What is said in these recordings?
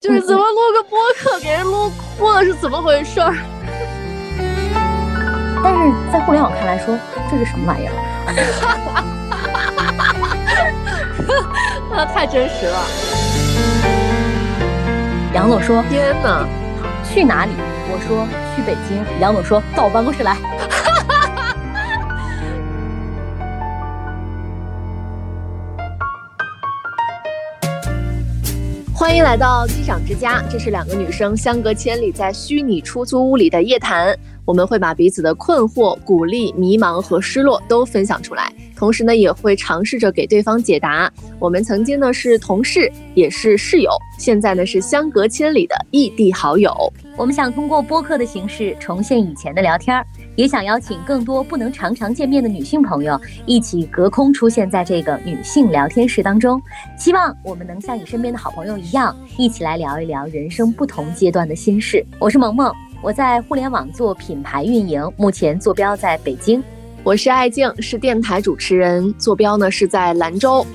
就是怎么录个播客给人录哭了是怎么回事儿？但是在互联网看来说，这是什么玩意儿？那太真实了。杨总说天哪，去哪里？我说去北京。杨总说到我办公室来。迎来到机长之家，这是两个女生相隔千里在虚拟出租屋里的夜谈。我们会把彼此的困惑、鼓励、迷茫和失落都分享出来，同时呢，也会尝试着给对方解答。我们曾经呢是同事，也是室友，现在呢是相隔千里的异地好友。我们想通过播客的形式重现以前的聊天儿，也想邀请更多不能常常见面的女性朋友一起隔空出现在这个女性聊天室当中。希望我们能像你身边的好朋友一样，一起来聊一聊人生不同阶段的心事。我是萌萌，我在互联网做品牌运营，目前坐标在北京。我是爱静，是电台主持人，坐标呢是在兰州。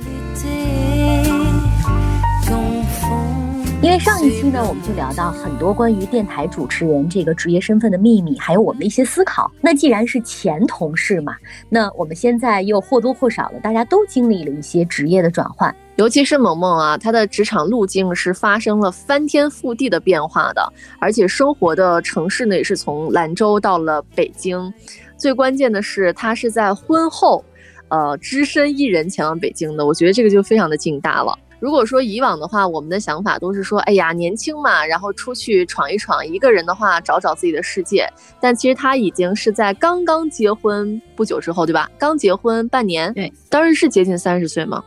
因为上一期呢，我们就聊到很多关于电台主持人这个职业身份的秘密，还有我们的一些思考。那既然是前同事嘛，那我们现在又或多或少的，大家都经历了一些职业的转换。尤其是萌萌啊，她的职场路径是发生了翻天覆地的变化的，而且生活的城市呢也是从兰州到了北京。最关键的是，她是在婚后，呃，只身一人前往北京的。我觉得这个就非常的劲大了。如果说以往的话，我们的想法都是说，哎呀，年轻嘛，然后出去闯一闯，一个人的话找找自己的世界。但其实他已经是在刚刚结婚不久之后，对吧？刚结婚半年，对，当时是接近三十岁吗？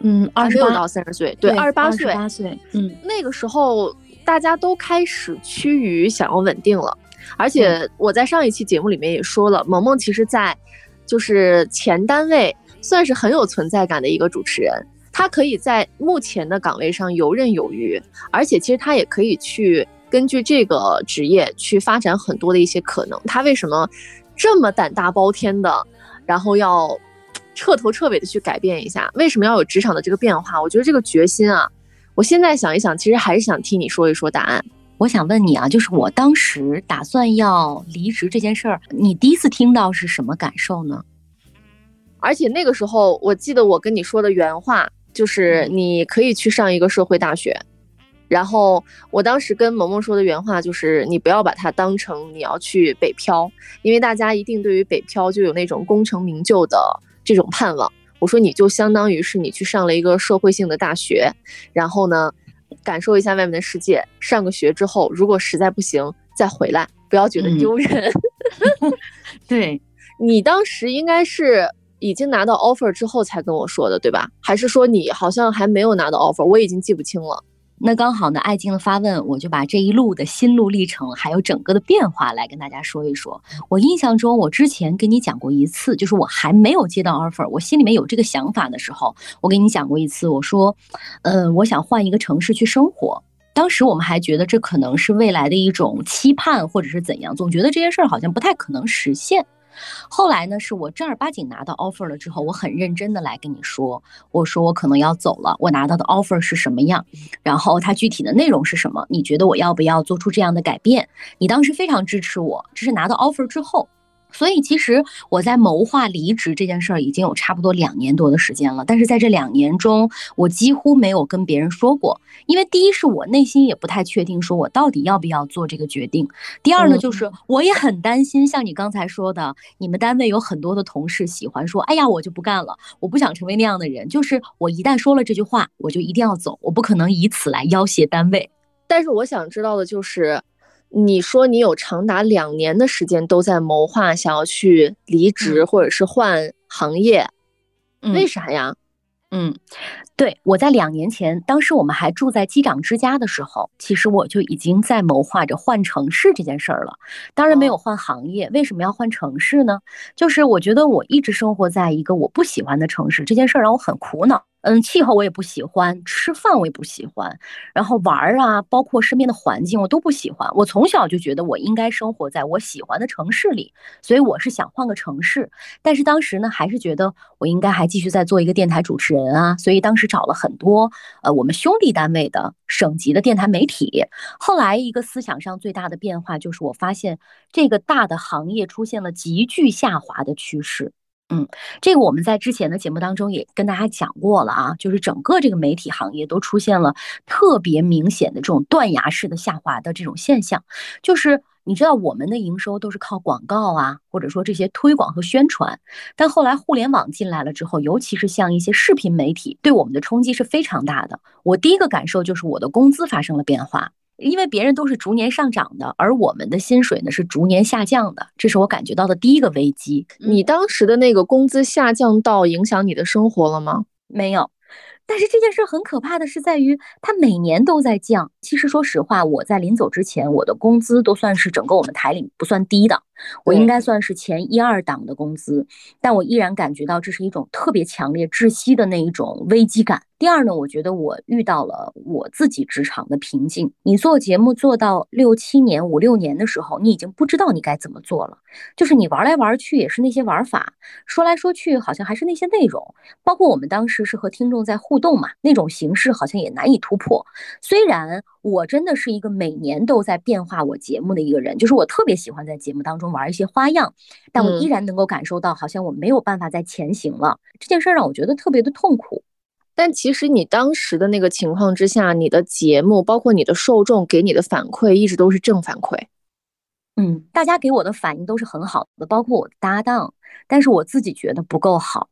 嗯，二十六到三十岁，对，二十八岁，八岁，嗯，那个时候大家都开始趋于想要稳定了。而且我在上一期节目里面也说了，萌萌其实在就是前单位算是很有存在感的一个主持人。他可以在目前的岗位上游刃有余，而且其实他也可以去根据这个职业去发展很多的一些可能。他为什么这么胆大包天的，然后要彻头彻尾的去改变一下？为什么要有职场的这个变化？我觉得这个决心啊，我现在想一想，其实还是想听你说一说答案。我想问你啊，就是我当时打算要离职这件事儿，你第一次听到是什么感受呢？而且那个时候，我记得我跟你说的原话。就是你可以去上一个社会大学，然后我当时跟萌萌说的原话就是，你不要把它当成你要去北漂，因为大家一定对于北漂就有那种功成名就的这种盼望。我说你就相当于是你去上了一个社会性的大学，然后呢，感受一下外面的世界。上个学之后，如果实在不行再回来，不要觉得丢人。对你当时应该是。已经拿到 offer 之后才跟我说的，对吧？还是说你好像还没有拿到 offer？我已经记不清了。那刚好呢，爱静的发问，我就把这一路的心路历程，还有整个的变化来跟大家说一说。我印象中，我之前跟你讲过一次，就是我还没有接到 offer，我心里面有这个想法的时候，我跟你讲过一次，我说，嗯，我想换一个城市去生活。当时我们还觉得这可能是未来的一种期盼，或者是怎样，总觉得这件事儿好像不太可能实现。后来呢，是我正儿八经拿到 offer 了之后，我很认真的来跟你说，我说我可能要走了，我拿到的 offer 是什么样，然后它具体的内容是什么，你觉得我要不要做出这样的改变？你当时非常支持我，这是拿到 offer 之后。所以其实我在谋划离职这件事儿已经有差不多两年多的时间了，但是在这两年中，我几乎没有跟别人说过，因为第一是我内心也不太确定，说我到底要不要做这个决定；第二呢，就是我也很担心，像你刚才说的，你们单位有很多的同事喜欢说，哎呀，我就不干了，我不想成为那样的人，就是我一旦说了这句话，我就一定要走，我不可能以此来要挟单位。但是我想知道的就是。你说你有长达两年的时间都在谋划想要去离职或者是换行业，为啥呀？嗯，对我在两年前，当时我们还住在机长之家的时候，其实我就已经在谋划着换城市这件事儿了。当然没有换行业，为什么要换城市呢？就是我觉得我一直生活在一个我不喜欢的城市，这件事儿让我很苦恼。嗯，气候我也不喜欢，吃饭我也不喜欢，然后玩儿啊，包括身边的环境我都不喜欢。我从小就觉得我应该生活在我喜欢的城市里，所以我是想换个城市。但是当时呢，还是觉得我应该还继续在做一个电台主持人啊，所以当时找了很多呃我们兄弟单位的省级的电台媒体。后来一个思想上最大的变化就是我发现这个大的行业出现了急剧下滑的趋势。嗯，这个我们在之前的节目当中也跟大家讲过了啊，就是整个这个媒体行业都出现了特别明显的这种断崖式的下滑的这种现象。就是你知道，我们的营收都是靠广告啊，或者说这些推广和宣传，但后来互联网进来了之后，尤其是像一些视频媒体，对我们的冲击是非常大的。我第一个感受就是我的工资发生了变化。因为别人都是逐年上涨的，而我们的薪水呢是逐年下降的，这是我感觉到的第一个危机。你当时的那个工资下降到影响你的生活了吗？没有。但是这件事很可怕的是在于，它每年都在降。其实说实话，我在临走之前，我的工资都算是整个我们台里不算低的，我应该算是前一二档的工资。但我依然感觉到这是一种特别强烈、窒息的那一种危机感。第二呢，我觉得我遇到了我自己职场的瓶颈。你做节目做到六七年、五六年的时候，你已经不知道你该怎么做了。就是你玩来玩去也是那些玩法，说来说去好像还是那些内容。包括我们当时是和听众在互动嘛，那种形式好像也难以突破。虽然我真的是一个每年都在变化我节目的一个人，就是我特别喜欢在节目当中玩一些花样，但我依然能够感受到好像我没有办法再前行了。这件事让我觉得特别的痛苦。但其实你当时的那个情况之下，你的节目包括你的受众给你的反馈一直都是正反馈。嗯，大家给我的反应都是很好的，包括我的搭档。但是我自己觉得不够好，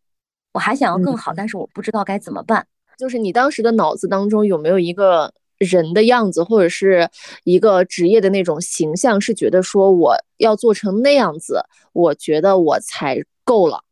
我还想要更好，但是我不知道该怎么办。就是你当时的脑子当中有没有一个人的样子，或者是一个职业的那种形象，是觉得说我要做成那样子，我觉得我才够了。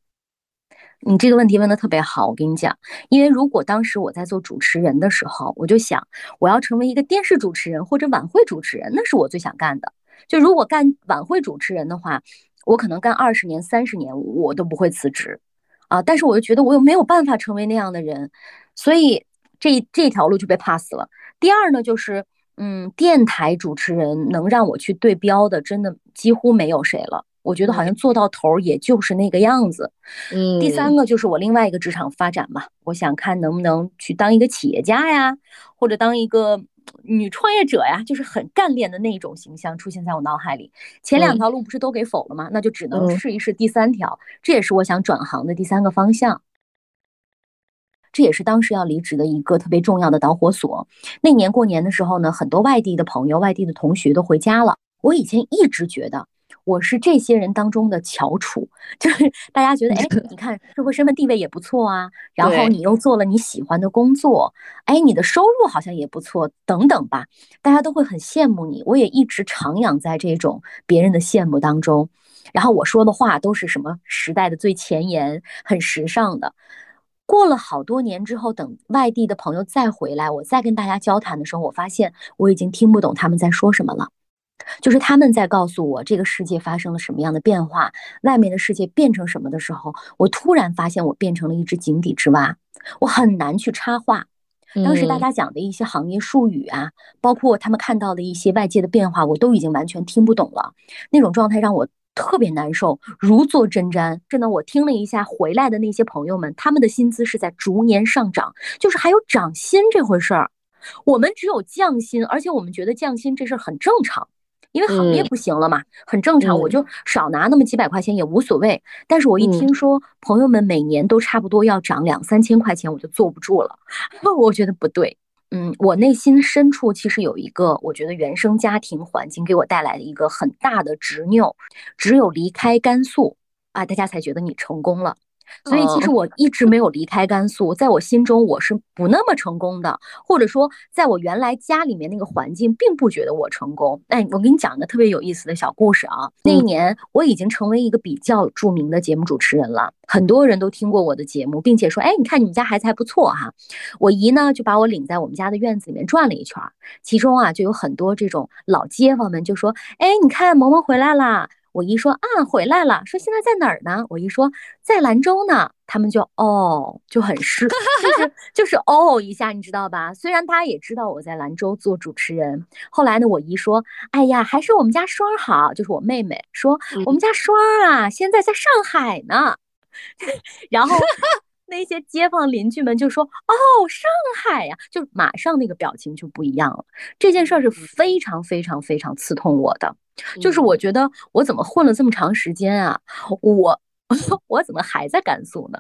你这个问题问的特别好，我跟你讲，因为如果当时我在做主持人的时候，我就想我要成为一个电视主持人或者晚会主持人，那是我最想干的。就如果干晚会主持人的话，我可能干二十年、三十年我都不会辞职啊。但是我又觉得我又没有办法成为那样的人，所以这这条路就被 pass 了。第二呢，就是嗯，电台主持人能让我去对标的，真的几乎没有谁了。我觉得好像做到头也就是那个样子，嗯。第三个就是我另外一个职场发展嘛，我想看能不能去当一个企业家呀，或者当一个女创业者呀，就是很干练的那种形象出现在我脑海里。前两条路不是都给否了吗？那就只能试一试第三条，这也是我想转行的第三个方向。这也是当时要离职的一个特别重要的导火索。那年过年的时候呢，很多外地的朋友、外地的同学都回家了。我以前一直觉得。我是这些人当中的翘楚，就是大家觉得，哎，你看社会身份地位也不错啊，然后你又做了你喜欢的工作，哎，你的收入好像也不错，等等吧，大家都会很羡慕你。我也一直徜徉在这种别人的羡慕当中，然后我说的话都是什么时代的最前沿，很时尚的。过了好多年之后，等外地的朋友再回来，我再跟大家交谈的时候，我发现我已经听不懂他们在说什么了。就是他们在告诉我这个世界发生了什么样的变化，外面的世界变成什么的时候，我突然发现我变成了一只井底之蛙，我很难去插话。当时大家讲的一些行业术语啊，包括他们看到的一些外界的变化，我都已经完全听不懂了。那种状态让我特别难受，如坐针毡。真的，我听了一下回来的那些朋友们，他们的薪资是在逐年上涨，就是还有涨薪这回事儿。我们只有降薪，而且我们觉得降薪这事儿很正常。因为行业不行了嘛，很正常，我就少拿那么几百块钱也无所谓。但是我一听说朋友们每年都差不多要涨两三千块钱，我就坐不住了。我觉得不对，嗯，我内心深处其实有一个，我觉得原生家庭环境给我带来的一个很大的执拗，只有离开甘肃啊，大家才觉得你成功了。所以其实我一直没有离开甘肃，在我心中我是不那么成功的，或者说在我原来家里面那个环境并不觉得我成功。哎，我给你讲一个特别有意思的小故事啊。那一年我已经成为一个比较著名的节目主持人了，很多人都听过我的节目，并且说，哎，你看你们家孩子还不错哈。我姨呢就把我领在我们家的院子里面转了一圈，其中啊就有很多这种老街坊们就说，哎，你看萌萌回来啦。我姨说啊，回来了，说现在在哪儿呢？我姨说在兰州呢。他们就哦，就很 是，就是就是哦一下，你知道吧？虽然大家也知道我在兰州做主持人，后来呢，我姨说，哎呀，还是我们家双好，就是我妹妹说，我们家双啊，现在在上海呢。然后那些街坊邻居们就说，哦，上海呀，就马上那个表情就不一样了。这件事儿是非常非常非常刺痛我的。就是我觉得我怎么混了这么长时间啊，我 我怎么还在甘肃呢？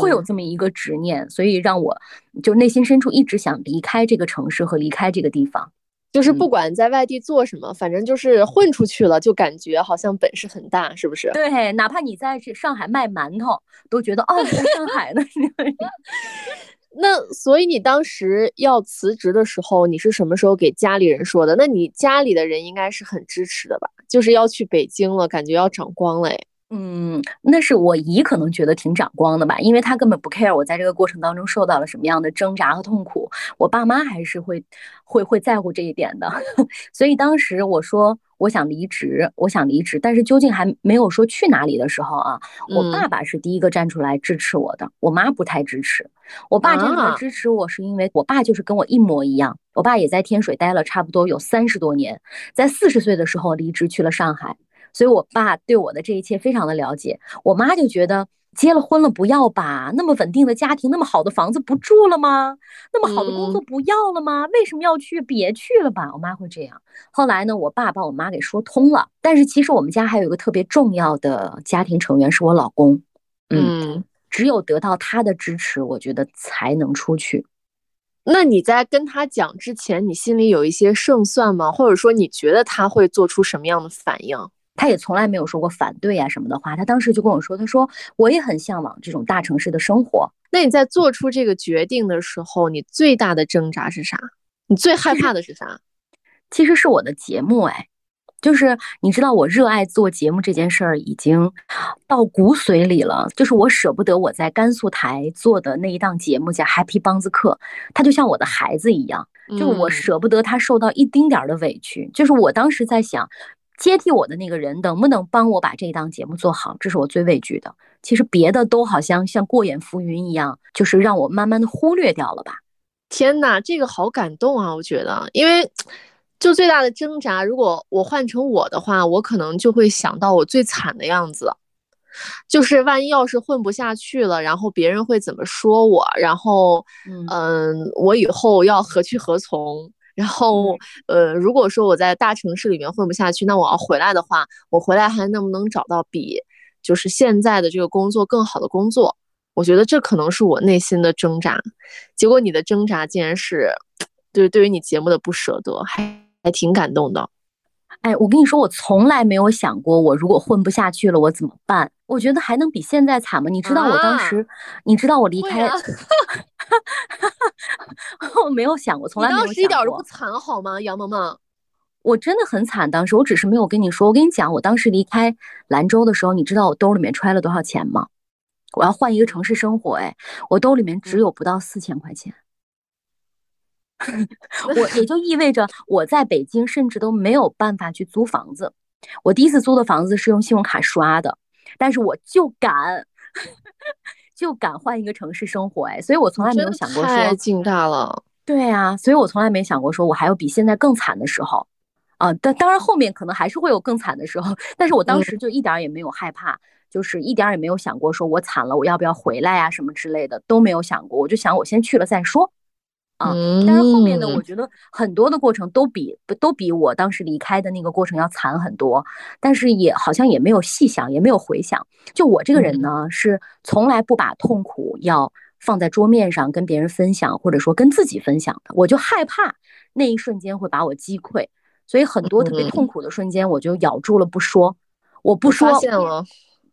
会有这么一个执念，所以让我就内心深处一直想离开这个城市和离开这个地方。就是不管在外地做什么，反正就是混出去了，就感觉好像本事很大，是不是？对，哪怕你在这上海卖馒头，都觉得哦，在上海呢。那所以你当时要辞职的时候，你是什么时候给家里人说的？那你家里的人应该是很支持的吧？就是要去北京了，感觉要长光了，哎。嗯，那是我姨可能觉得挺长光的吧，因为她根本不 care 我在这个过程当中受到了什么样的挣扎和痛苦。我爸妈还是会会会在乎这一点的，所以当时我说我想离职，我想离职，但是究竟还没有说去哪里的时候啊，我爸爸是第一个站出来支持我的，我妈不太支持。我爸站出来支持我是因为我爸就是跟我一模一样，我爸也在天水待了差不多有三十多年，在四十岁的时候离职去了上海。所以，我爸对我的这一切非常的了解。我妈就觉得结了婚了不要吧，那么稳定的家庭，那么好的房子不住了吗？那么好的工作不要了吗？为什么要去？别去了吧。我妈会这样。后来呢，我爸把我妈给说通了。但是其实我们家还有一个特别重要的家庭成员是我老公。嗯，只有得到他的支持，我觉得才能出去。那你在跟他讲之前，你心里有一些胜算吗？或者说，你觉得他会做出什么样的反应？他也从来没有说过反对啊什么的话，他当时就跟我说：“他说我也很向往这种大城市的生活。”那你在做出这个决定的时候，你最大的挣扎是啥？你最害怕的是啥？其实是我的节目，哎，就是你知道我热爱做节目这件事儿已经到骨髓里了，就是我舍不得我在甘肃台做的那一档节目叫《Happy 帮子课》，他就像我的孩子一样，就我舍不得他受到一丁点儿的委屈。就是我当时在想。接替我的那个人能不能帮我把这档节目做好？这是我最畏惧的。其实别的都好像像过眼浮云一样，就是让我慢慢的忽略掉了吧。天哪，这个好感动啊！我觉得，因为就最大的挣扎，如果我换成我的话，我可能就会想到我最惨的样子，就是万一要是混不下去了，然后别人会怎么说我？然后，嗯，我以后要何去何从？然后，呃，如果说我在大城市里面混不下去，那我要回来的话，我回来还能不能找到比就是现在的这个工作更好的工作？我觉得这可能是我内心的挣扎。结果你的挣扎竟然是对对于你节目的不舍得，还还挺感动的。哎，我跟你说，我从来没有想过，我如果混不下去了，我怎么办？我觉得还能比现在惨吗？你知道我当时，你知道我离开，我没有想过，从来没有想过。当时一点都不惨，好吗，杨萌萌？我真的很惨，当时我只是没有跟你说。我跟你讲，我当时离开兰州的时候，你知道我兜里面揣了多少钱吗？我要换一个城市生活，哎，我兜里面只有不到四千块钱。我也就意味着我在北京甚至都没有办法去租房子。我第一次租的房子是用信用卡刷的，但是我就敢，就敢换一个城市生活。哎，所以我从来没有想过说太劲大了。对啊，所以我从来没想过说我还有比现在更惨的时候啊。但当然后面可能还是会有更惨的时候，但是我当时就一点也没有害怕，就是一点也没有想过说我惨了我要不要回来呀什么之类的都没有想过。我就想我先去了再说。啊，但是后面的我觉得很多的过程都比都比我当时离开的那个过程要惨很多，但是也好像也没有细想，也没有回想。就我这个人呢，是从来不把痛苦要放在桌面上跟别人分享，或者说跟自己分享的。我就害怕那一瞬间会把我击溃，所以很多特别痛苦的瞬间，我就咬住了不说，我不说。发现了。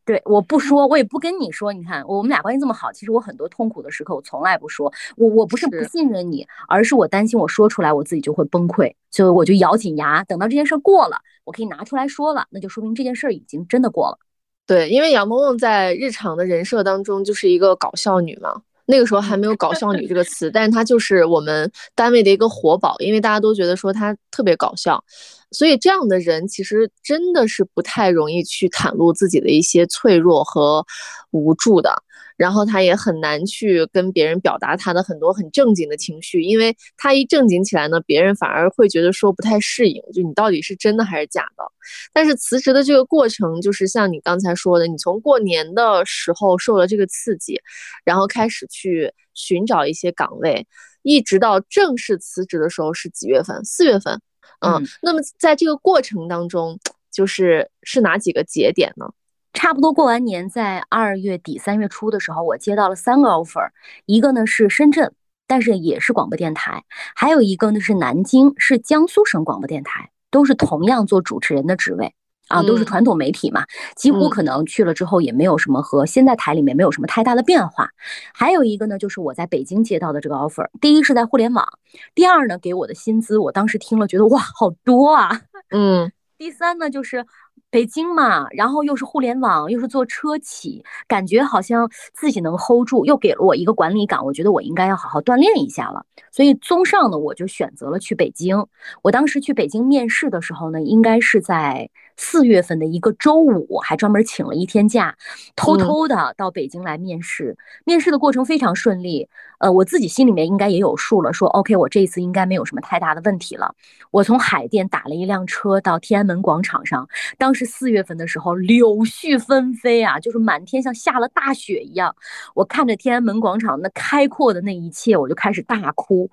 对，我不说，我也不跟你说。你看，我们俩关系这么好，其实我很多痛苦的时刻，我从来不说。我我不是不信任你，而是我担心我说出来，我自己就会崩溃，所以我就咬紧牙，等到这件事过了，我可以拿出来说了，那就说明这件事已经真的过了。对，因为杨梦梦在日常的人设当中就是一个搞笑女嘛。那个时候还没有“搞笑女”这个词，但是她就是我们单位的一个活宝，因为大家都觉得说她特别搞笑，所以这样的人其实真的是不太容易去袒露自己的一些脆弱和无助的。然后他也很难去跟别人表达他的很多很正经的情绪，因为他一正经起来呢，别人反而会觉得说不太适应，就你到底是真的还是假的。但是辞职的这个过程，就是像你刚才说的，你从过年的时候受了这个刺激，然后开始去寻找一些岗位，一直到正式辞职的时候是几月份？四月份。嗯，那么在这个过程当中，就是是哪几个节点呢？差不多过完年，在二月底三月初的时候，我接到了三个 offer，一个呢是深圳，但是也是广播电台，还有一个呢是南京，是江苏省广播电台，都是同样做主持人的职位啊，都是传统媒体嘛，几乎可能去了之后也没有什么和现在台里面没有什么太大的变化。还有一个呢，就是我在北京接到的这个 offer，第一是在互联网，第二呢给我的薪资，我当时听了觉得哇好多啊，嗯，第三呢就是。北京嘛，然后又是互联网，又是做车企，感觉好像自己能 hold 住，又给了我一个管理岗，我觉得我应该要好好锻炼一下了。所以综上呢，我就选择了去北京。我当时去北京面试的时候呢，应该是在。四月份的一个周五，还专门请了一天假，偷偷的到北京来面试。面试的过程非常顺利，呃，我自己心里面应该也有数了，说 OK，我这一次应该没有什么太大的问题了。我从海淀打了一辆车到天安门广场上，当时四月份的时候，柳絮纷飞啊，就是满天像下了大雪一样。我看着天安门广场那开阔的那一切，我就开始大哭。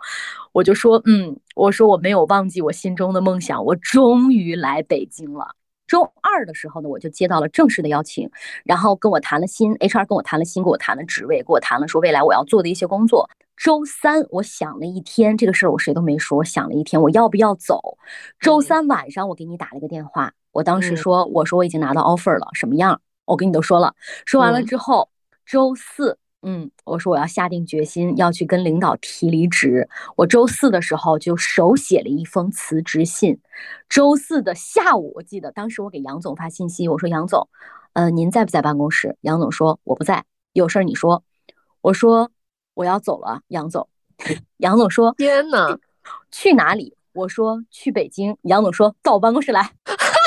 我就说，嗯，我说我没有忘记我心中的梦想，我终于来北京了。周二的时候呢，我就接到了正式的邀请，然后跟我谈了新 HR 跟我谈了新，跟我谈了职位，跟我谈了说未来我要做的一些工作。周三我想了一天这个事儿，我谁都没说，我想了一天我要不要走。周三晚上我给你打了一个电话，我当时说我说我已经拿到 offer 了，什么样？我跟你都说了。说完了之后，周四。嗯，我说我要下定决心要去跟领导提离职。我周四的时候就手写了一封辞职信。周四的下午，我记得当时我给杨总发信息，我说杨总，呃，您在不在办公室？杨总说我不在，有事儿你说。我说我要走了，杨总。杨总说天哪，去哪里？我说去北京。杨总说到我办公室来。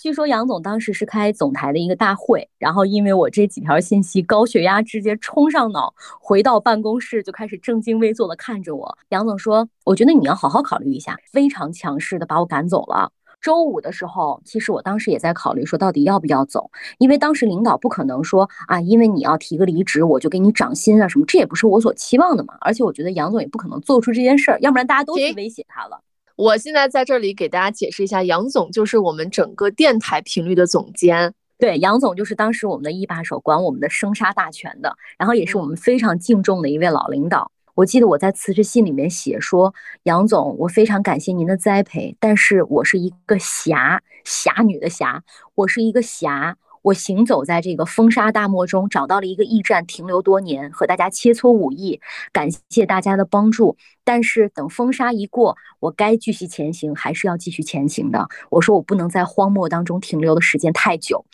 据说杨总当时是开总台的一个大会，然后因为我这几条信息，高血压直接冲上脑，回到办公室就开始正襟危坐的看着我。杨总说：“我觉得你要好好考虑一下。”非常强势的把我赶走了。周五的时候，其实我当时也在考虑说到底要不要走，因为当时领导不可能说啊，因为你要提个离职，我就给你涨薪啊什么，这也不是我所期望的嘛。而且我觉得杨总也不可能做出这件事儿，要不然大家都去威胁他了。我现在在这里给大家解释一下，杨总就是我们整个电台频率的总监。对，杨总就是当时我们的一把手，管我们的生杀大权的，然后也是我们非常敬重的一位老领导。我记得我在辞职信里面写说，杨总，我非常感谢您的栽培，但是我是一个侠，侠女的侠，我是一个侠。我行走在这个风沙大漠中，找到了一个驿站，停留多年，和大家切磋武艺，感谢大家的帮助。但是等风沙一过，我该继续前行，还是要继续前行的。我说我不能在荒漠当中停留的时间太久。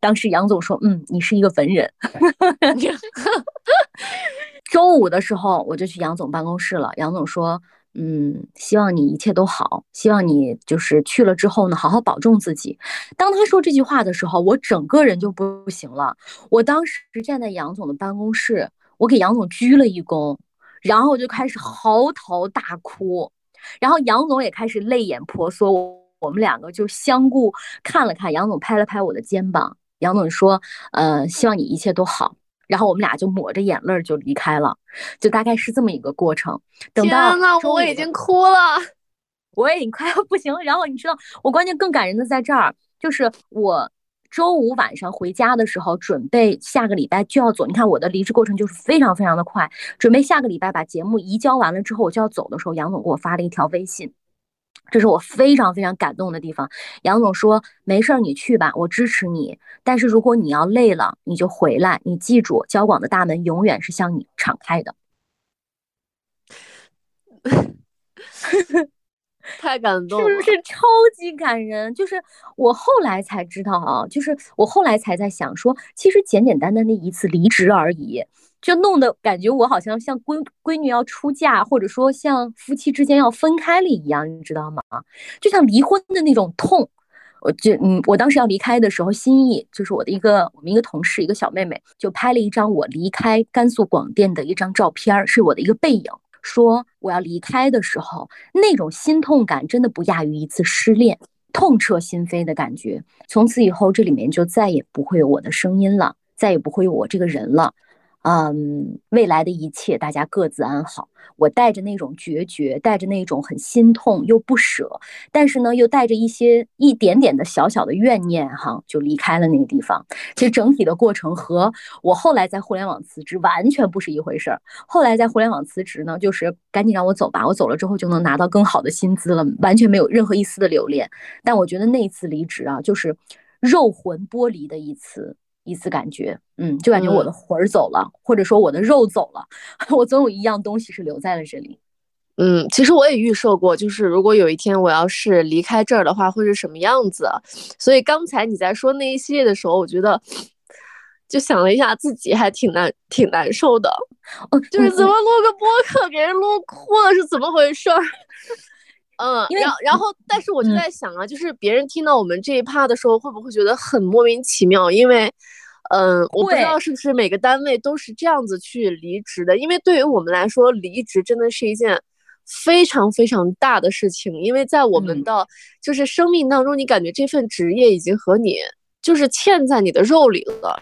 当时杨总说：“嗯，你是一个文人。” 周五的时候，我就去杨总办公室了。杨总说。嗯，希望你一切都好。希望你就是去了之后呢，好好保重自己。当他说这句话的时候，我整个人就不行了。我当时站在杨总的办公室，我给杨总鞠了一躬，然后我就开始嚎啕大哭，然后杨总也开始泪眼婆娑。我们两个就相顾看了看，杨总拍了拍我的肩膀，杨总说：“呃，希望你一切都好。”然后我们俩就抹着眼泪就离开了，就大概是这么一个过程。等到我已经哭了，我已经快要 不行了。然后你知道，我关键更感人的在这儿，就是我周五晚上回家的时候，准备下个礼拜就要走。你看我的离职过程就是非常非常的快，准备下个礼拜把节目移交完了之后，我就要走的时候，杨总给我发了一条微信。这是我非常非常感动的地方。杨总说：“没事儿，你去吧，我支持你。但是如果你要累了，你就回来。你记住，交广的大门永远是向你敞开的。”太感动了，是不是超级感人？就是我后来才知道啊，就是我后来才在想说，其实简简单单的一次离职而已，就弄得感觉我好像像闺闺女要出嫁，或者说像夫妻之间要分开了一样，你知道吗？就像离婚的那种痛。我就嗯，我当时要离开的时候，心意就是我的一个我们一个同事，一个小妹妹就拍了一张我离开甘肃广电的一张照片，是我的一个背影。说我要离开的时候，那种心痛感真的不亚于一次失恋，痛彻心扉的感觉。从此以后，这里面就再也不会有我的声音了，再也不会有我这个人了。嗯，未来的一切，大家各自安好。我带着那种决绝，带着那种很心痛又不舍，但是呢，又带着一些一点点的小小的怨念，哈，就离开了那个地方。其实整体的过程和我后来在互联网辞职完全不是一回事儿。后来在互联网辞职呢，就是赶紧让我走吧，我走了之后就能拿到更好的薪资了，完全没有任何一丝的留恋。但我觉得那一次离职啊，就是肉魂剥离的一次。一次感觉，嗯，就感觉我的魂儿走了，或者说我的肉走了，我总有一样东西是留在了这里。嗯，其实我也预设过，就是如果有一天我要是离开这儿的话，会是什么样子。所以刚才你在说那一系列的时候，我觉得就想了一下，自己还挺难，挺难受的。哦，就是怎么录个播客给人录哭了，是怎么回事儿？嗯，然然后，但是我就在想啊，就是别人听到我们这一趴的时候，会不会觉得很莫名其妙？因为，嗯，我不知道是不是每个单位都是这样子去离职的。因为对于我们来说，离职真的是一件非常非常大的事情。因为在我们的就是生命当中，你感觉这份职业已经和你就是嵌在你的肉里了。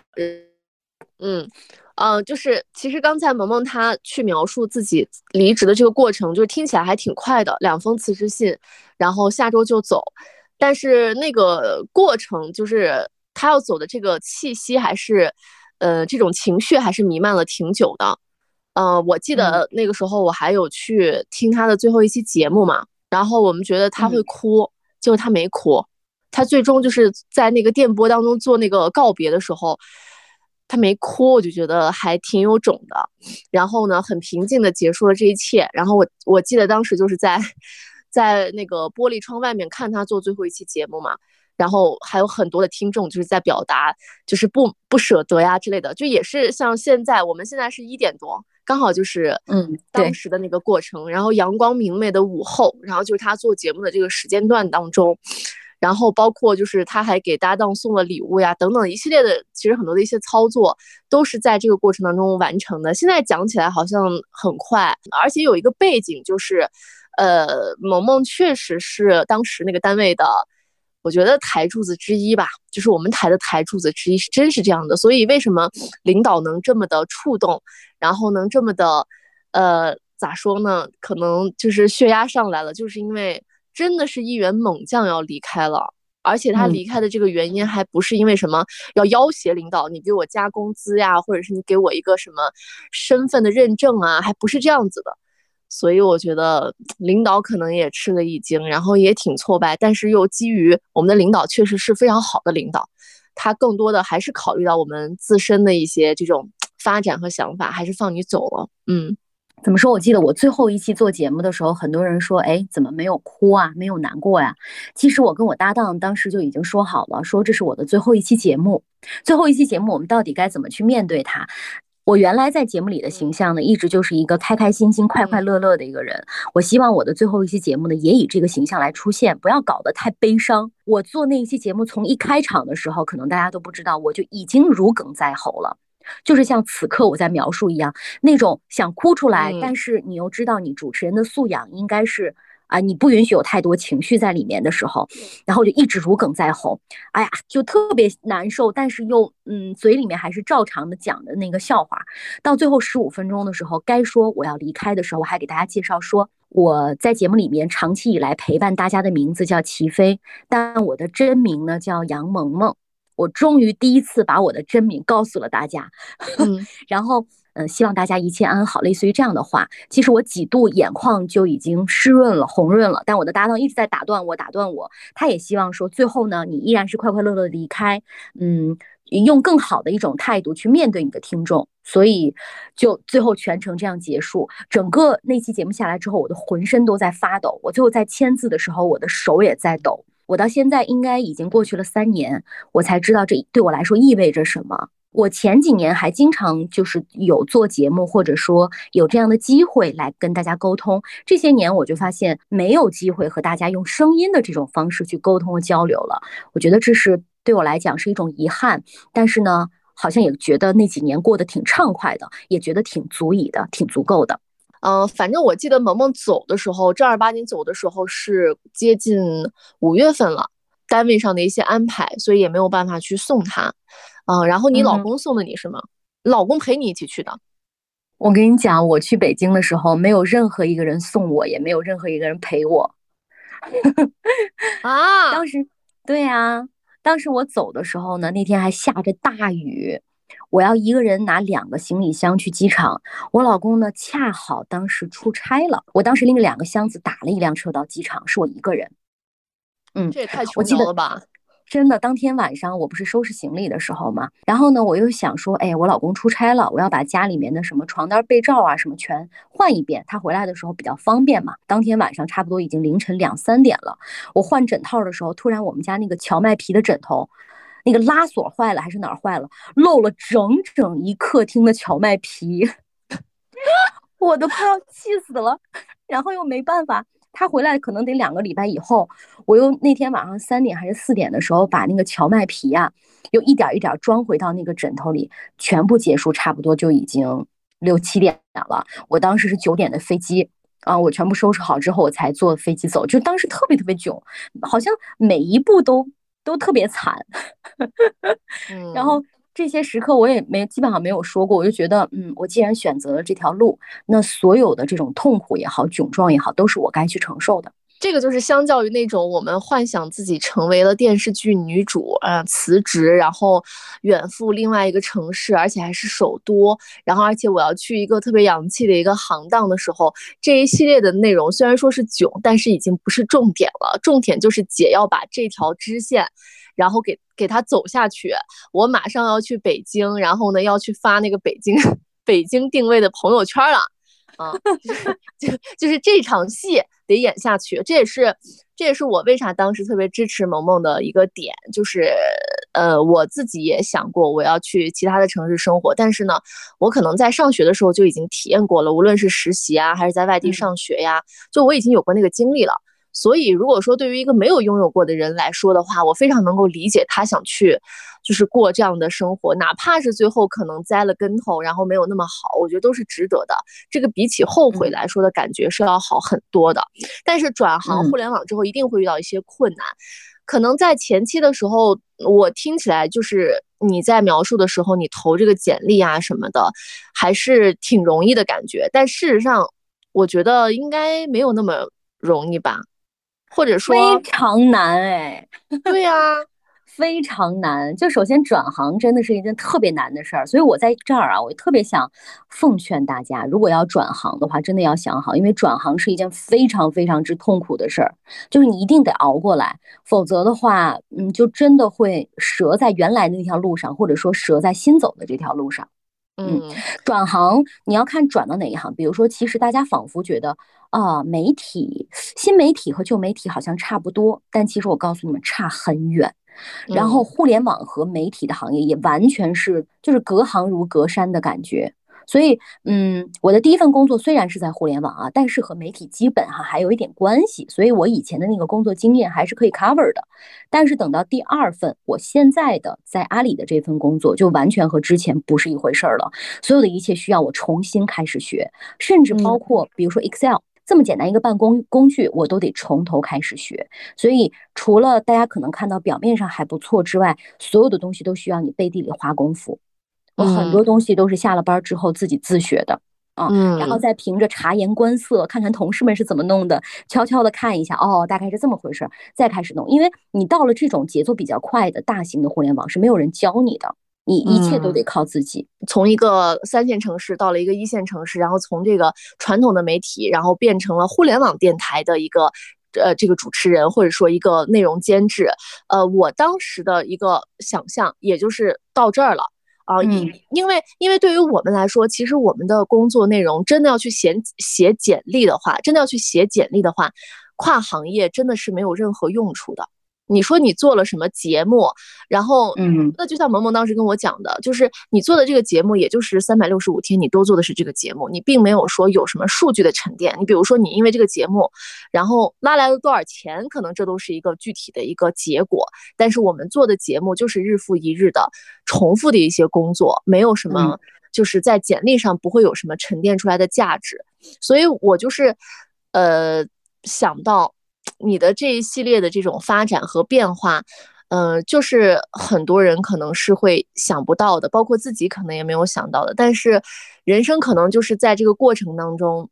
嗯。嗯，就是其实刚才萌萌她去描述自己离职的这个过程，就是听起来还挺快的，两封辞职信，然后下周就走。但是那个过程，就是他要走的这个气息，还是，呃，这种情绪还是弥漫了挺久的。嗯，我记得那个时候我还有去听他的最后一期节目嘛，然后我们觉得他会哭，结果他没哭，他最终就是在那个电波当中做那个告别的时候。他没哭，我就觉得还挺有种的。然后呢，很平静的结束了这一切。然后我我记得当时就是在，在那个玻璃窗外面看他做最后一期节目嘛。然后还有很多的听众就是在表达，就是不不舍得呀之类的。就也是像现在，我们现在是一点多，刚好就是嗯当时的那个过程。然后阳光明媚的午后，然后就是他做节目的这个时间段当中。然后包括就是他还给搭档送了礼物呀，等等一系列的，其实很多的一些操作都是在这个过程当中完成的。现在讲起来好像很快，而且有一个背景就是，呃，萌萌确实是当时那个单位的，我觉得台柱子之一吧，就是我们台的台柱子之一，是真是这样的。所以为什么领导能这么的触动，然后能这么的，呃，咋说呢？可能就是血压上来了，就是因为。真的是一员猛将要离开了，而且他离开的这个原因还不是因为什么要要挟领导，你给我加工资呀，或者是你给我一个什么身份的认证啊，还不是这样子的。所以我觉得领导可能也吃了一惊，然后也挺挫败，但是又基于我们的领导确实是非常好的领导，他更多的还是考虑到我们自身的一些这种发展和想法，还是放你走了。嗯。怎么说？我记得我最后一期做节目的时候，很多人说：“哎，怎么没有哭啊？没有难过呀？”其实我跟我搭档当时就已经说好了，说这是我的最后一期节目。最后一期节目，我们到底该怎么去面对它？我原来在节目里的形象呢，一直就是一个开开心心、快快乐乐的一个人。我希望我的最后一期节目呢，也以这个形象来出现，不要搞得太悲伤。我做那一期节目，从一开场的时候，可能大家都不知道，我就已经如鲠在喉了。就是像此刻我在描述一样，那种想哭出来，但是你又知道你主持人的素养应该是啊，你不允许有太多情绪在里面的时候，然后就一直如鲠在喉，哎呀，就特别难受，但是又嗯，嘴里面还是照常的讲的那个笑话。到最后十五分钟的时候，该说我要离开的时候，我还给大家介绍说我在节目里面长期以来陪伴大家的名字叫齐飞，但我的真名呢叫杨萌萌。我终于第一次把我的真名告诉了大家，然后嗯，希望大家一切安好，类似于这样的话。其实我几度眼眶就已经湿润了、红润了，但我的搭档一直在打断我，打断我。他也希望说，最后呢，你依然是快快乐乐的离开。嗯，用更好的一种态度去面对你的听众，所以就最后全程这样结束。整个那期节目下来之后，我的浑身都在发抖。我最后在签字的时候，我的手也在抖。我到现在应该已经过去了三年，我才知道这对我来说意味着什么。我前几年还经常就是有做节目，或者说有这样的机会来跟大家沟通。这些年我就发现没有机会和大家用声音的这种方式去沟通和交流了。我觉得这是。对我来讲是一种遗憾，但是呢，好像也觉得那几年过得挺畅快的，也觉得挺足以的，挺足够的。嗯，反正我记得萌萌走的时候，正儿八经走的时候是接近五月份了，单位上的一些安排，所以也没有办法去送她。嗯，然后你老公送的你是吗？老公陪你一起去的。我跟你讲，我去北京的时候，没有任何一个人送我，也没有任何一个人陪我。啊，当时，对呀。当时我走的时候呢，那天还下着大雨，我要一个人拿两个行李箱去机场。我老公呢，恰好当时出差了，我当时拎着两个箱子打了一辆车到机场，是我一个人。嗯，这也太穷了吧！真的，当天晚上我不是收拾行李的时候嘛，然后呢，我又想说，哎，我老公出差了，我要把家里面的什么床单、被罩啊什么全换一遍，他回来的时候比较方便嘛。当天晚上差不多已经凌晨两三点了，我换枕套的时候，突然我们家那个荞麦皮的枕头，那个拉锁坏了还是哪儿坏了，漏了整整一客厅的荞麦皮，我都快要气死了，然后又没办法。他回来可能得两个礼拜以后，我又那天晚上三点还是四点的时候，把那个荞麦皮啊，又一点一点装回到那个枕头里，全部结束，差不多就已经六七点了。我当时是九点的飞机啊，我全部收拾好之后，我才坐飞机走，就当时特别特别囧，好像每一步都都特别惨，然后。这些时刻我也没基本上没有说过，我就觉得，嗯，我既然选择了这条路，那所有的这种痛苦也好，窘状也好，都是我该去承受的。这个就是相较于那种我们幻想自己成为了电视剧女主，呃，辞职然后远赴另外一个城市，而且还是首都，然后而且我要去一个特别洋气的一个行当的时候，这一系列的内容虽然说是囧，但是已经不是重点了，重点就是姐要把这条支线。然后给给他走下去，我马上要去北京，然后呢要去发那个北京 北京定位的朋友圈了，啊，就 就是这场戏得演下去，这也是这也是我为啥当时特别支持萌萌的一个点，就是呃我自己也想过我要去其他的城市生活，但是呢，我可能在上学的时候就已经体验过了，无论是实习啊，还是在外地上学呀，就我已经有过那个经历了。所以，如果说对于一个没有拥有过的人来说的话，我非常能够理解他想去，就是过这样的生活，哪怕是最后可能栽了跟头，然后没有那么好，我觉得都是值得的。这个比起后悔来说的感觉是要好很多的。但是转行互联网之后，一定会遇到一些困难。可能在前期的时候，我听起来就是你在描述的时候，你投这个简历啊什么的，还是挺容易的感觉。但事实上，我觉得应该没有那么容易吧。或者说非常难哎，对呀，非常难。就首先转行真的是一件特别难的事儿，所以我在这儿啊，我特别想奉劝大家，如果要转行的话，真的要想好，因为转行是一件非常非常之痛苦的事儿，就是你一定得熬过来，否则的话，嗯，就真的会折在原来的那条路上，或者说折在新走的这条路上。嗯，转行你要看转到哪一行。比如说，其实大家仿佛觉得啊，媒体、新媒体和旧媒体好像差不多，但其实我告诉你们，差很远。然后，互联网和媒体的行业也完全是就是隔行如隔山的感觉。所以，嗯，我的第一份工作虽然是在互联网啊，但是和媒体基本哈还有一点关系，所以我以前的那个工作经验还是可以 cover 的。但是等到第二份，我现在的在阿里的这份工作，就完全和之前不是一回事儿了。所有的一切需要我重新开始学，甚至包括比如说 Excel 这么简单一个办公工具，我都得从头开始学。所以，除了大家可能看到表面上还不错之外，所有的东西都需要你背地里花功夫。我很多东西都是下了班之后自己自学的，啊，然后再凭着察言观色，看看同事们是怎么弄的，悄悄的看一下，哦，大概是这么回事，再开始弄。因为你到了这种节奏比较快的大型的互联网，是没有人教你的，你一切都得靠自己。从一个三线城市到了一个一线城市，然后从这个传统的媒体，然后变成了互联网电台的一个。呃这个主持人或者说一个内容监制，呃，我当时的一个想象也就是到这儿了啊，因因为因为对于我们来说，其实我们的工作内容真的要去写写简历的话，真的要去写简历的话，跨行业真的是没有任何用处的。你说你做了什么节目，然后，嗯，那就像萌萌当时跟我讲的，就是你做的这个节目，也就是三百六十五天，你都做的是这个节目，你并没有说有什么数据的沉淀。你比如说，你因为这个节目，然后拉来了多少钱，可能这都是一个具体的一个结果。但是我们做的节目就是日复一日的重复的一些工作，没有什么，就是在简历上不会有什么沉淀出来的价值。所以我就是，呃，想到。你的这一系列的这种发展和变化，嗯，就是很多人可能是会想不到的，包括自己可能也没有想到的。但是，人生可能就是在这个过程当中，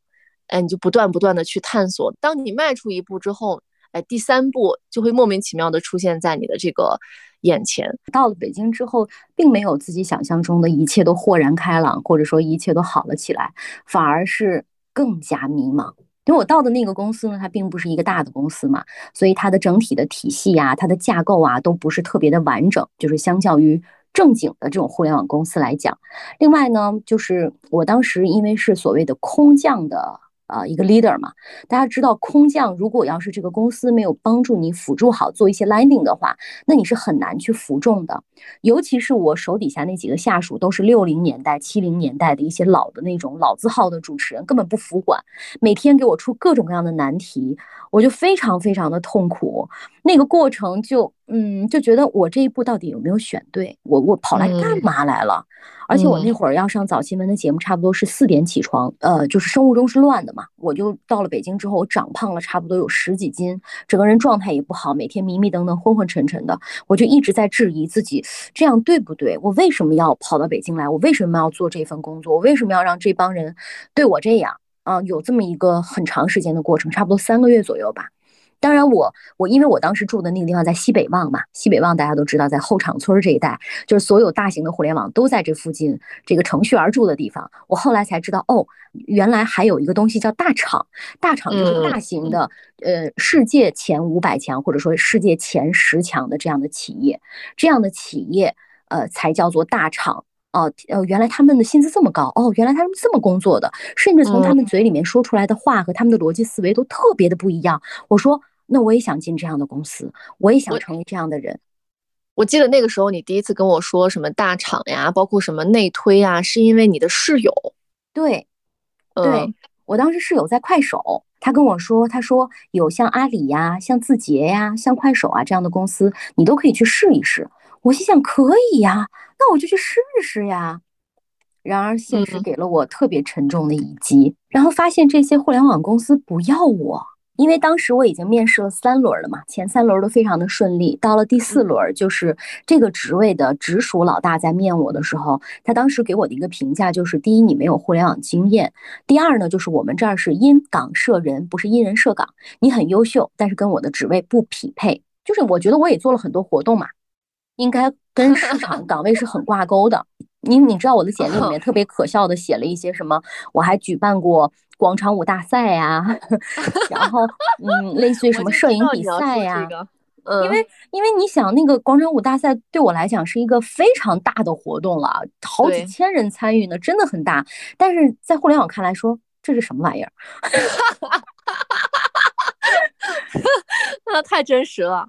哎，你就不断不断的去探索。当你迈出一步之后，哎，第三步就会莫名其妙的出现在你的这个眼前。到了北京之后，并没有自己想象中的一切都豁然开朗，或者说一切都好了起来，反而是更加迷茫。因为我到的那个公司呢，它并不是一个大的公司嘛，所以它的整体的体系啊、它的架构啊，都不是特别的完整。就是相较于正经的这种互联网公司来讲，另外呢，就是我当时因为是所谓的空降的。啊，一个 leader 嘛，大家知道，空降如果要是这个公司没有帮助你辅助好做一些 landing 的话，那你是很难去服众的。尤其是我手底下那几个下属，都是六零年代、七零年代的一些老的那种老字号的主持人，根本不服管，每天给我出各种各样的难题，我就非常非常的痛苦。那个过程就，嗯，就觉得我这一步到底有没有选对？我我跑来干嘛来了？而且我那会儿要上早新闻的节目，差不多是四点起床，呃，就是生物钟是乱的嘛。我就到了北京之后，我长胖了差不多有十几斤，整个人状态也不好，每天迷迷瞪瞪、昏昏沉沉的。我就一直在质疑自己，这样对不对？我为什么要跑到北京来？我为什么要做这份工作？我为什么要让这帮人对我这样？啊，有这么一个很长时间的过程，差不多三个月左右吧。当然，我我因为我当时住的那个地方在西北旺嘛，西北旺大家都知道，在后厂村这一带，就是所有大型的互联网都在这附近，这个程序员住的地方。我后来才知道，哦，原来还有一个东西叫大厂，大厂就是大型的，呃，世界前五百强或者说世界前十强的这样的企业，这样的企业，呃，才叫做大厂。哦，呃，原来他们的薪资这么高，哦，原来他们这么工作的，甚至从他们嘴里面说出来的话和他们的逻辑思维都特别的不一样。我说。那我也想进这样的公司，我也想成为这样的人。我记得那个时候你第一次跟我说什么大厂呀，包括什么内推啊，是因为你的室友。对，对我当时室友在快手，他跟我说，他说有像阿里呀、像字节呀、像快手啊这样的公司，你都可以去试一试。我心想可以呀，那我就去试试呀。然而现实给了我特别沉重的一击，然后发现这些互联网公司不要我。因为当时我已经面试了三轮了嘛，前三轮都非常的顺利，到了第四轮，就是这个职位的直属老大在面我的时候，他当时给我的一个评价就是：第一，你没有互联网经验；第二呢，就是我们这儿是因岗设人，不是因人设岗，你很优秀，但是跟我的职位不匹配。就是我觉得我也做了很多活动嘛，应该跟市场岗位是很挂钩的。你你知道我的简历里面特别可笑的写了一些什么？我还举办过。广场舞大赛呀，然后嗯，类似于什么摄影比赛呀，嗯，因为因为你想那个广场舞大赛对我来讲是一个非常大的活动了，好几千人参与呢，真的很大。但是在互联网看来说，这是什么玩意儿？那太真实了。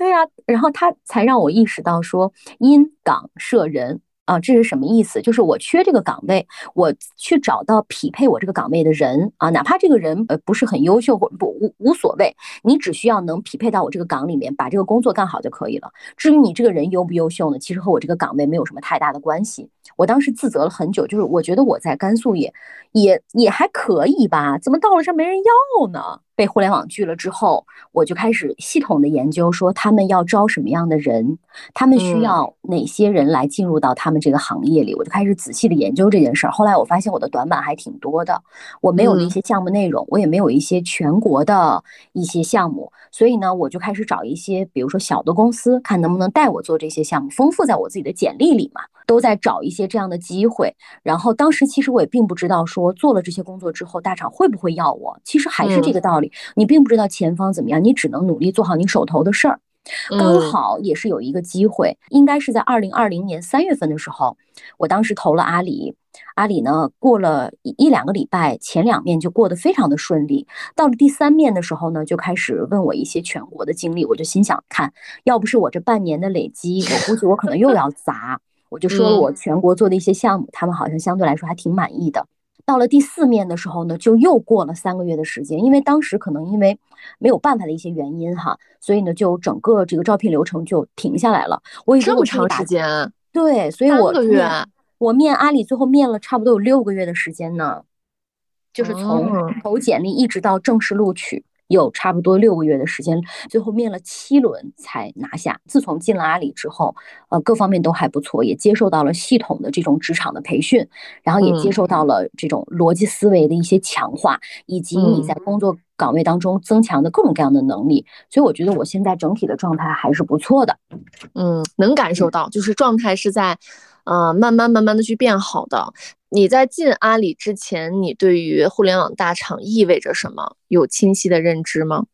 对呀，然后他才让我意识到说，因岗设人。啊，这是什么意思？就是我缺这个岗位，我去找到匹配我这个岗位的人啊，哪怕这个人呃不是很优秀或不无无所谓，你只需要能匹配到我这个岗里面，把这个工作干好就可以了。至于你这个人优不优秀呢，其实和我这个岗位没有什么太大的关系。我当时自责了很久，就是我觉得我在甘肃也也也还可以吧，怎么到了这没人要呢？被互联网拒了之后，我就开始系统的研究，说他们要招什么样的人，他们需要哪些人来进入到他们这个行业里，我就开始仔细的研究这件事儿。后来我发现我的短板还挺多的，我没有一些项目内容，我也没有一些全国的一些项目，所以呢，我就开始找一些，比如说小的公司，看能不能带我做这些项目，丰富在我自己的简历里嘛，都在找一一些这样的机会。然后当时其实我也并不知道说做了这些工作之后大厂会不会要我，其实还是这个道理，你并不知道前方怎么样，你只能努力做好你手头的事儿。刚好也是有一个机会，应该是在二零二零年三月份的时候，我当时投了阿里，阿里呢过了一两个礼拜，前两面就过得非常的顺利，到了第三面的时候呢，就开始问我一些全国的经历，我就心想，看要不是我这半年的累积，我估计我可能又要砸，我就说了我全国做的一些项目，他们好像相对来说还挺满意的。到了第四面的时候呢，就又过了三个月的时间，因为当时可能因为没有办法的一些原因哈，所以呢，就整个这个招聘流程就停下来了。我这么长时间？对，所以我我面阿里最后面了差不多有六个月的时间呢，就是从投简历一直到正式录取。有差不多六个月的时间，最后面了七轮才拿下。自从进了阿里之后，呃，各方面都还不错，也接受到了系统的这种职场的培训，然后也接受到了这种逻辑思维的一些强化，以及你在工作岗位当中增强的各种各样的能力。所以我觉得我现在整体的状态还是不错的。嗯，能感受到，就是状态是在，呃，慢慢慢慢的去变好的。你在进阿里之前，你对于互联网大厂意味着什么有清晰的认知吗？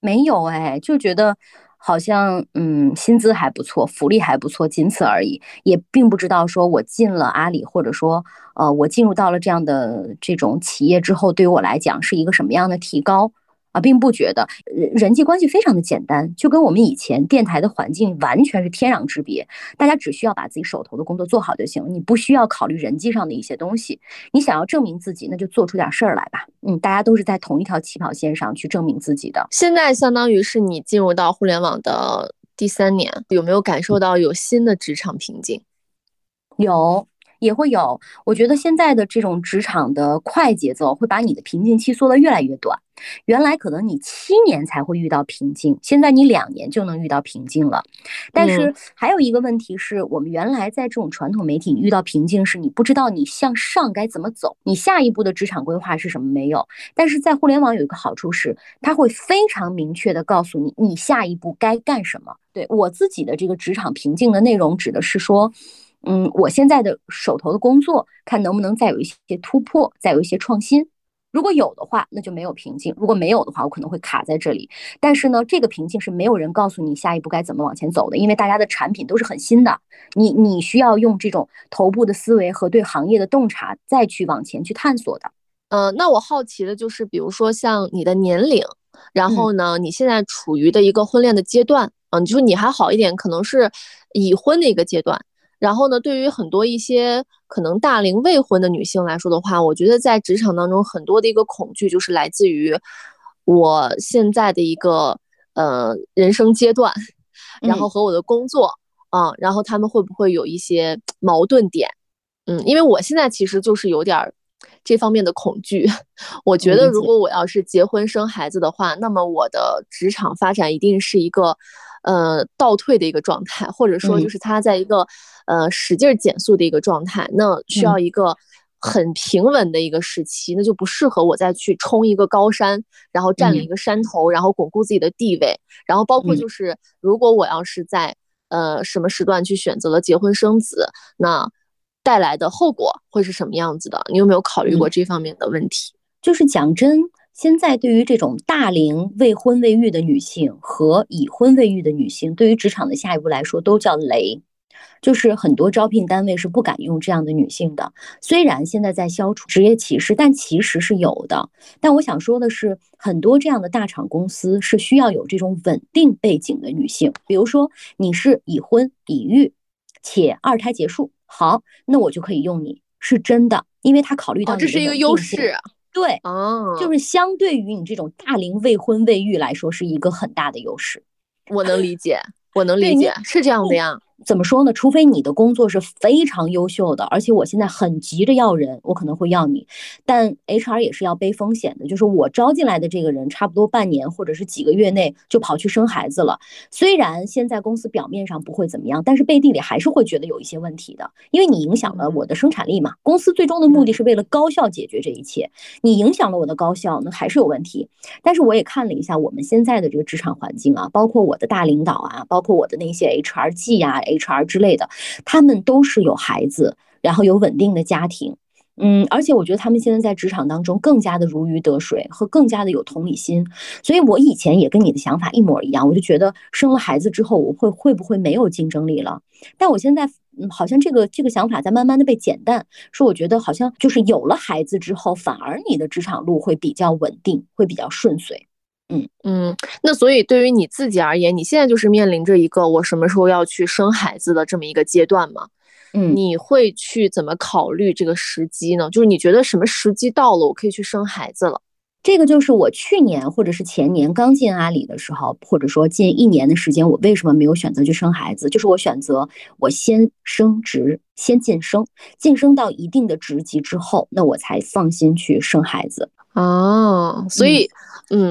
没有哎，就觉得好像嗯，薪资还不错，福利还不错，仅此而已，也并不知道说我进了阿里，或者说呃，我进入到了这样的这种企业之后，对于我来讲是一个什么样的提高。啊，并不觉得人人际关系非常的简单，就跟我们以前电台的环境完全是天壤之别。大家只需要把自己手头的工作做好就行了，你不需要考虑人际上的一些东西。你想要证明自己，那就做出点事儿来吧。嗯，大家都是在同一条起跑线上去证明自己的。现在相当于是你进入到互联网的第三年，有没有感受到有新的职场瓶颈？有。也会有，我觉得现在的这种职场的快节奏会把你的瓶颈期缩得越来越短。原来可能你七年才会遇到瓶颈，现在你两年就能遇到瓶颈了。但是还有一个问题是，我们原来在这种传统媒体遇到瓶颈是，你不知道你向上该怎么走，你下一步的职场规划是什么没有。但是在互联网有一个好处是，它会非常明确的告诉你你下一步该干什么。对我自己的这个职场瓶颈的内容，指的是说。嗯，我现在的手头的工作，看能不能再有一些突破，再有一些创新。如果有的话，那就没有瓶颈；如果没有的话，我可能会卡在这里。但是呢，这个瓶颈是没有人告诉你下一步该怎么往前走的，因为大家的产品都是很新的。你你需要用这种头部的思维和对行业的洞察，再去往前去探索的。呃，那我好奇的就是，比如说像你的年龄，然后呢，你现在处于的一个婚恋的阶段，嗯，就是你还好一点，可能是已婚的一个阶段。然后呢，对于很多一些可能大龄未婚的女性来说的话，我觉得在职场当中很多的一个恐惧就是来自于我现在的一个呃人生阶段，然后和我的工作啊，然后他们会不会有一些矛盾点？嗯，因为我现在其实就是有点儿这方面的恐惧。我觉得如果我要是结婚生孩子的话，那么我的职场发展一定是一个。呃，倒退的一个状态，或者说就是它在一个呃使劲减速的一个状态，那需要一个很平稳的一个时期，那就不适合我再去冲一个高山，然后占领一个山头，然后巩固自己的地位，然后包括就是如果我要是在呃什么时段去选择了结婚生子，那带来的后果会是什么样子的？你有没有考虑过这方面的问题？就是讲真。现在对于这种大龄未婚未育的女性和已婚未育的女性，对于职场的下一步来说都叫雷，就是很多招聘单位是不敢用这样的女性的。虽然现在在消除职业歧视，但其实是有的。但我想说的是，很多这样的大厂公司是需要有这种稳定背景的女性。比如说你是已婚已育，且二胎结束，好，那我就可以用你，是真的，因为他考虑到这是一个优势。对，哦，就是相对于你这种大龄未婚未育来说，是一个很大的优势。我能理解，我能理解，是这样的呀。怎么说呢？除非你的工作是非常优秀的，而且我现在很急着要人，我可能会要你。但 HR 也是要背风险的，就是我招进来的这个人，差不多半年或者是几个月内就跑去生孩子了。虽然现在公司表面上不会怎么样，但是背地里还是会觉得有一些问题的，因为你影响了我的生产力嘛。公司最终的目的是为了高效解决这一切，你影响了我的高效，那还是有问题。但是我也看了一下我们现在的这个职场环境啊，包括我的大领导啊，包括我的那些 HRG 啊。HR 之类的，他们都是有孩子，然后有稳定的家庭。嗯，而且我觉得他们现在在职场当中更加的如鱼得水和更加的有同理心，所以我以前也跟你的想法一模一样，我就觉得生了孩子之后我会会不会没有竞争力了？但我现在嗯，好像这个这个想法在慢慢的被减淡，说我觉得好像就是有了孩子之后，反而你的职场路会比较稳定，会比较顺遂。嗯嗯，那所以对于你自己而言，你现在就是面临着一个我什么时候要去生孩子的这么一个阶段吗？嗯，你会去怎么考虑这个时机呢？就是你觉得什么时机到了，我可以去生孩子了？这个就是我去年或者是前年刚进阿里的时候，或者说近一年的时间，我为什么没有选择去生孩子？就是我选择我先升职，先晋升，晋升到一定的职级之后，那我才放心去生孩子。哦，所以，嗯，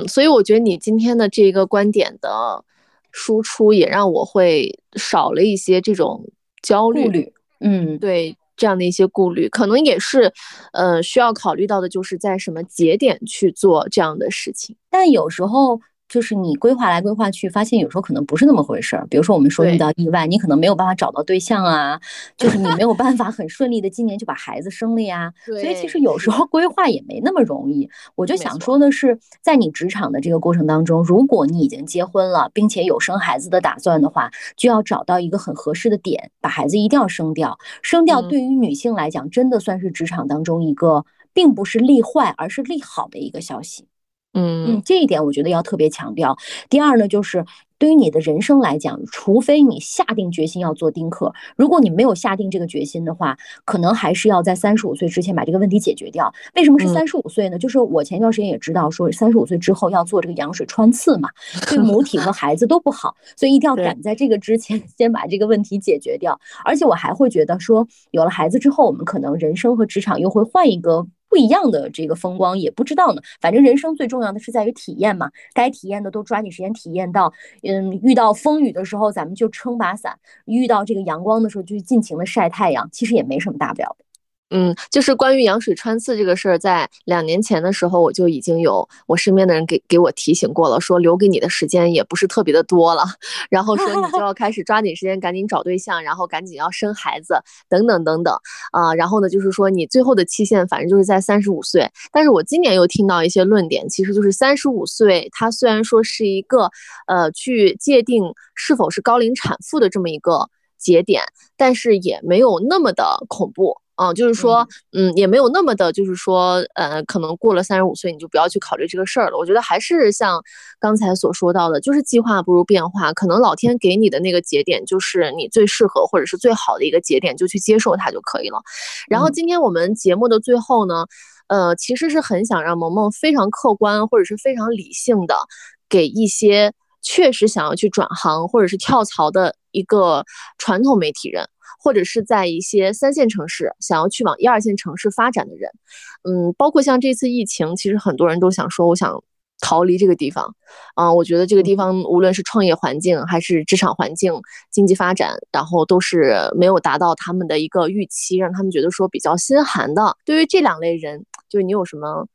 所以我觉得你今天的这个观点的输出，也让我会少了一些这种焦虑。嗯，对，这样的一些顾虑，可能也是，呃，需要考虑到的，就是在什么节点去做这样的事情。但有时候。就是你规划来规划去，发现有时候可能不是那么回事儿。比如说我们说遇到意外，你可能没有办法找到对象啊，就是你没有办法很顺利的今年就把孩子生了呀。所以其实有时候规划也没那么容易。我就想说的是，在你职场的这个过程当中，如果你已经结婚了，并且有生孩子的打算的话，就要找到一个很合适的点，把孩子一定要生掉。生掉对于女性来讲，真的算是职场当中一个并不是利坏，而是利好的一个消息。嗯嗯，这一点我觉得要特别强调。第二呢，就是对于你的人生来讲，除非你下定决心要做丁克，如果你没有下定这个决心的话，可能还是要在三十五岁之前把这个问题解决掉。为什么是三十五岁呢？就是我前一段时间也知道说，三十五岁之后要做这个羊水穿刺嘛，对母体和 孩子都不好，所以一定要赶在这个之前先把这个问题解决掉。而且我还会觉得说，有了孩子之后，我们可能人生和职场又会换一个。不一样的这个风光也不知道呢，反正人生最重要的是在于体验嘛，该体验的都抓紧时间体验到。嗯，遇到风雨的时候咱们就撑把伞，遇到这个阳光的时候就尽情的晒太阳，其实也没什么大不了的。嗯，就是关于羊水穿刺这个事儿，在两年前的时候，我就已经有我身边的人给给我提醒过了，说留给你的时间也不是特别的多了，然后说你就要开始抓紧时间，赶紧找对象，然后赶紧要生孩子，等等等等啊。然后呢，就是说你最后的期限，反正就是在三十五岁。但是我今年又听到一些论点，其实就是三十五岁，它虽然说是一个呃去界定是否是高龄产妇的这么一个节点，但是也没有那么的恐怖。嗯，就是说，嗯，也没有那么的，就是说，呃，可能过了三十五岁，你就不要去考虑这个事儿了。我觉得还是像刚才所说到的，就是计划不如变化。可能老天给你的那个节点，就是你最适合或者是最好的一个节点，就去接受它就可以了。然后今天我们节目的最后呢，呃，其实是很想让萌萌非常客观或者是非常理性的，给一些确实想要去转行或者是跳槽的一个传统媒体人。或者是在一些三线城市想要去往一二线城市发展的人，嗯，包括像这次疫情，其实很多人都想说，我想逃离这个地方，啊，我觉得这个地方无论是创业环境还是职场环境、经济发展，然后都是没有达到他们的一个预期，让他们觉得说比较心寒的。对于这两类人，就是你有什么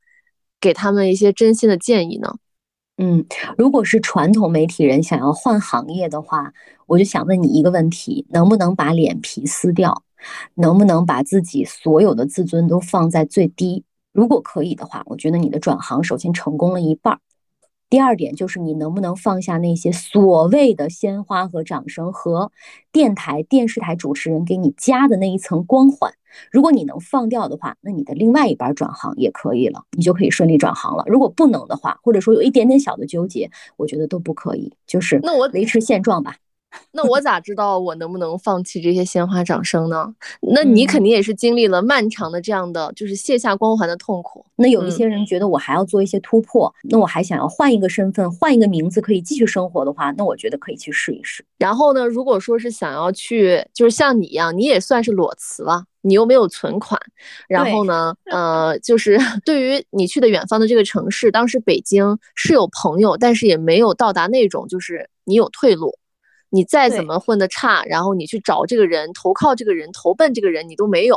给他们一些真心的建议呢？嗯，如果是传统媒体人想要换行业的话，我就想问你一个问题：能不能把脸皮撕掉？能不能把自己所有的自尊都放在最低？如果可以的话，我觉得你的转行首先成功了一半儿。第二点就是你能不能放下那些所谓的鲜花和掌声和电台、电视台主持人给你加的那一层光环。如果你能放掉的话，那你的另外一半转行也可以了，你就可以顺利转行了。如果不能的话，或者说有一点点小的纠结，我觉得都不可以，就是那我维持现状吧。那我咋知道我能不能放弃这些鲜花掌声呢？那你肯定也是经历了漫长的这样的，就是卸下光环的痛苦。那有一些人觉得我还要做一些突破，那我还想要换一个身份，换一个名字，可以继续生活的话，那我觉得可以去试一试。然后呢，如果说是想要去，就是像你一样，你也算是裸辞了，你又没有存款，然后呢，呃，就是 对于你去的远方的这个城市，当时北京是有朋友，但是也没有到达那种就是你有退路。你再怎么混得差，然后你去找这个人，投靠这个人，投奔这个人，你都没有。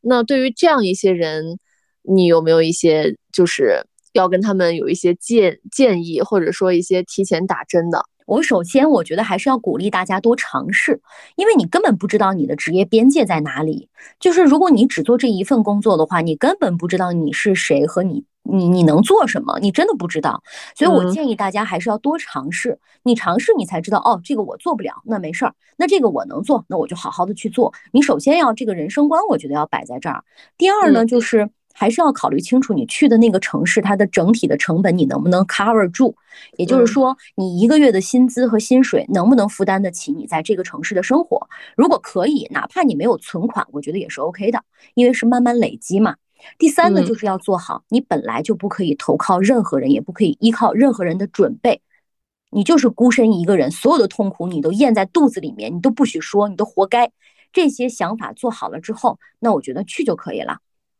那对于这样一些人，你有没有一些就是要跟他们有一些建建议，或者说一些提前打针的？我首先我觉得还是要鼓励大家多尝试，因为你根本不知道你的职业边界在哪里。就是如果你只做这一份工作的话，你根本不知道你是谁和你你你能做什么，你真的不知道。所以我建议大家还是要多尝试，你尝试你才知道哦，这个我做不了，那没事儿，那这个我能做，那我就好好的去做。你首先要这个人生观，我觉得要摆在这儿。第二呢，就是。还是要考虑清楚，你去的那个城市，它的整体的成本你能不能 cover 住？也就是说，你一个月的薪资和薪水能不能负担得起你在这个城市的生活？如果可以，哪怕你没有存款，我觉得也是 OK 的，因为是慢慢累积嘛。第三呢，就是要做好，你本来就不可以投靠任何人，也不可以依靠任何人的准备，你就是孤身一个人，所有的痛苦你都咽在肚子里面，你都不许说，你都活该。这些想法做好了之后，那我觉得去就可以了。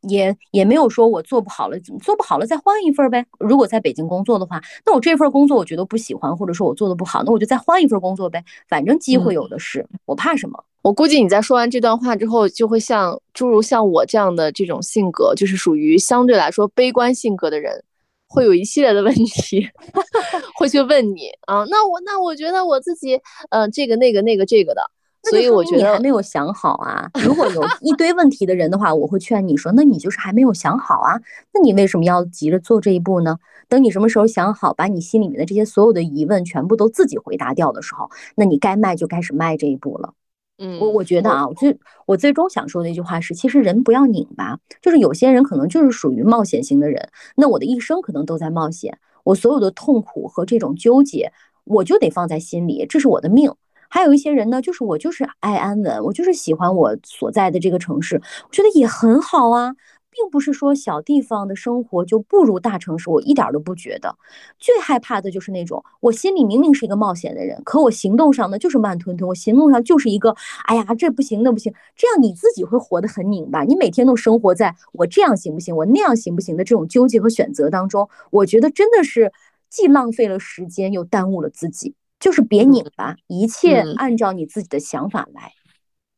也也没有说我做不好了，做不好了再换一份呗。如果在北京工作的话，那我这份工作我觉得不喜欢，或者说我做的不好，那我就再换一份工作呗。反正机会有的是，我怕什么？我估计你在说完这段话之后，就会像诸如像我这样的这种性格，就是属于相对来说悲观性格的人，会有一系列的问题，会去问你啊。那我那我觉得我自己，呃，这个那个那个这个的。所以我觉得你还没有想好啊！如果有 一堆问题的人的话，我会劝你说，那你就是还没有想好啊？那你为什么要急着做这一步呢？等你什么时候想好，把你心里面的这些所有的疑问全部都自己回答掉的时候，那你该迈就开始迈这一步了。嗯，我我觉得啊，我最我最终想说的一句话是，其实人不要拧巴，就是有些人可能就是属于冒险型的人，那我的一生可能都在冒险，我所有的痛苦和这种纠结，我就得放在心里，这是我的命。还有一些人呢，就是我就是爱安稳，我就是喜欢我所在的这个城市，我觉得也很好啊，并不是说小地方的生活就不如大城市，我一点都不觉得。最害怕的就是那种我心里明明是一个冒险的人，可我行动上呢就是慢吞吞，我行动上就是一个，哎呀这不行那不行，这样你自己会活得很拧巴，你每天都生活在我这样行不行，我那样行不行的这种纠结和选择当中，我觉得真的是既浪费了时间，又耽误了自己。就是别拧巴，一切按照你自己的想法来。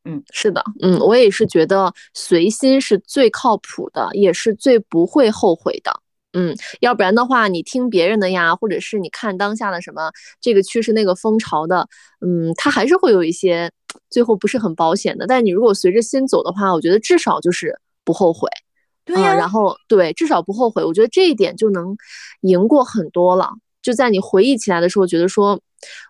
嗯，是的，嗯，我也是觉得随心是最靠谱的，也是最不会后悔的。嗯，要不然的话，你听别人的呀，或者是你看当下的什么这个趋势、那个风潮的，嗯，它还是会有一些最后不是很保险的。但你如果随着心走的话，我觉得至少就是不后悔。对呀，然后对，至少不后悔，我觉得这一点就能赢过很多了。就在你回忆起来的时候，觉得说。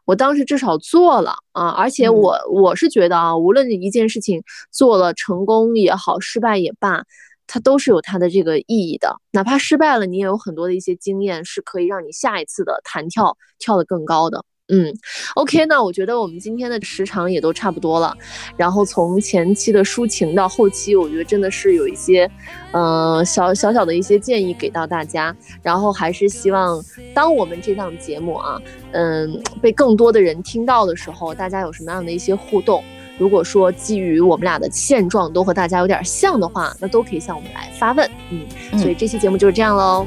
我当时至少做了啊，而且我我是觉得啊，无论你一件事情做了成功也好，失败也罢，它都是有它的这个意义的。哪怕失败了，你也有很多的一些经验，是可以让你下一次的弹跳跳得更高的。嗯，OK，那我觉得我们今天的时长也都差不多了。然后从前期的抒情到后期，我觉得真的是有一些，嗯，小小小的一些建议给到大家。然后还是希望，当我们这档节目啊，嗯，被更多的人听到的时候，大家有什么样的一些互动？如果说基于我们俩的现状都和大家有点像的话，那都可以向我们来发问。嗯，所以这期节目就是这样喽。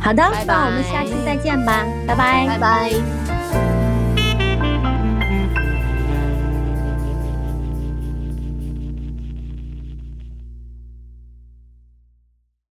好的，那我们下期再见吧，拜拜，拜拜。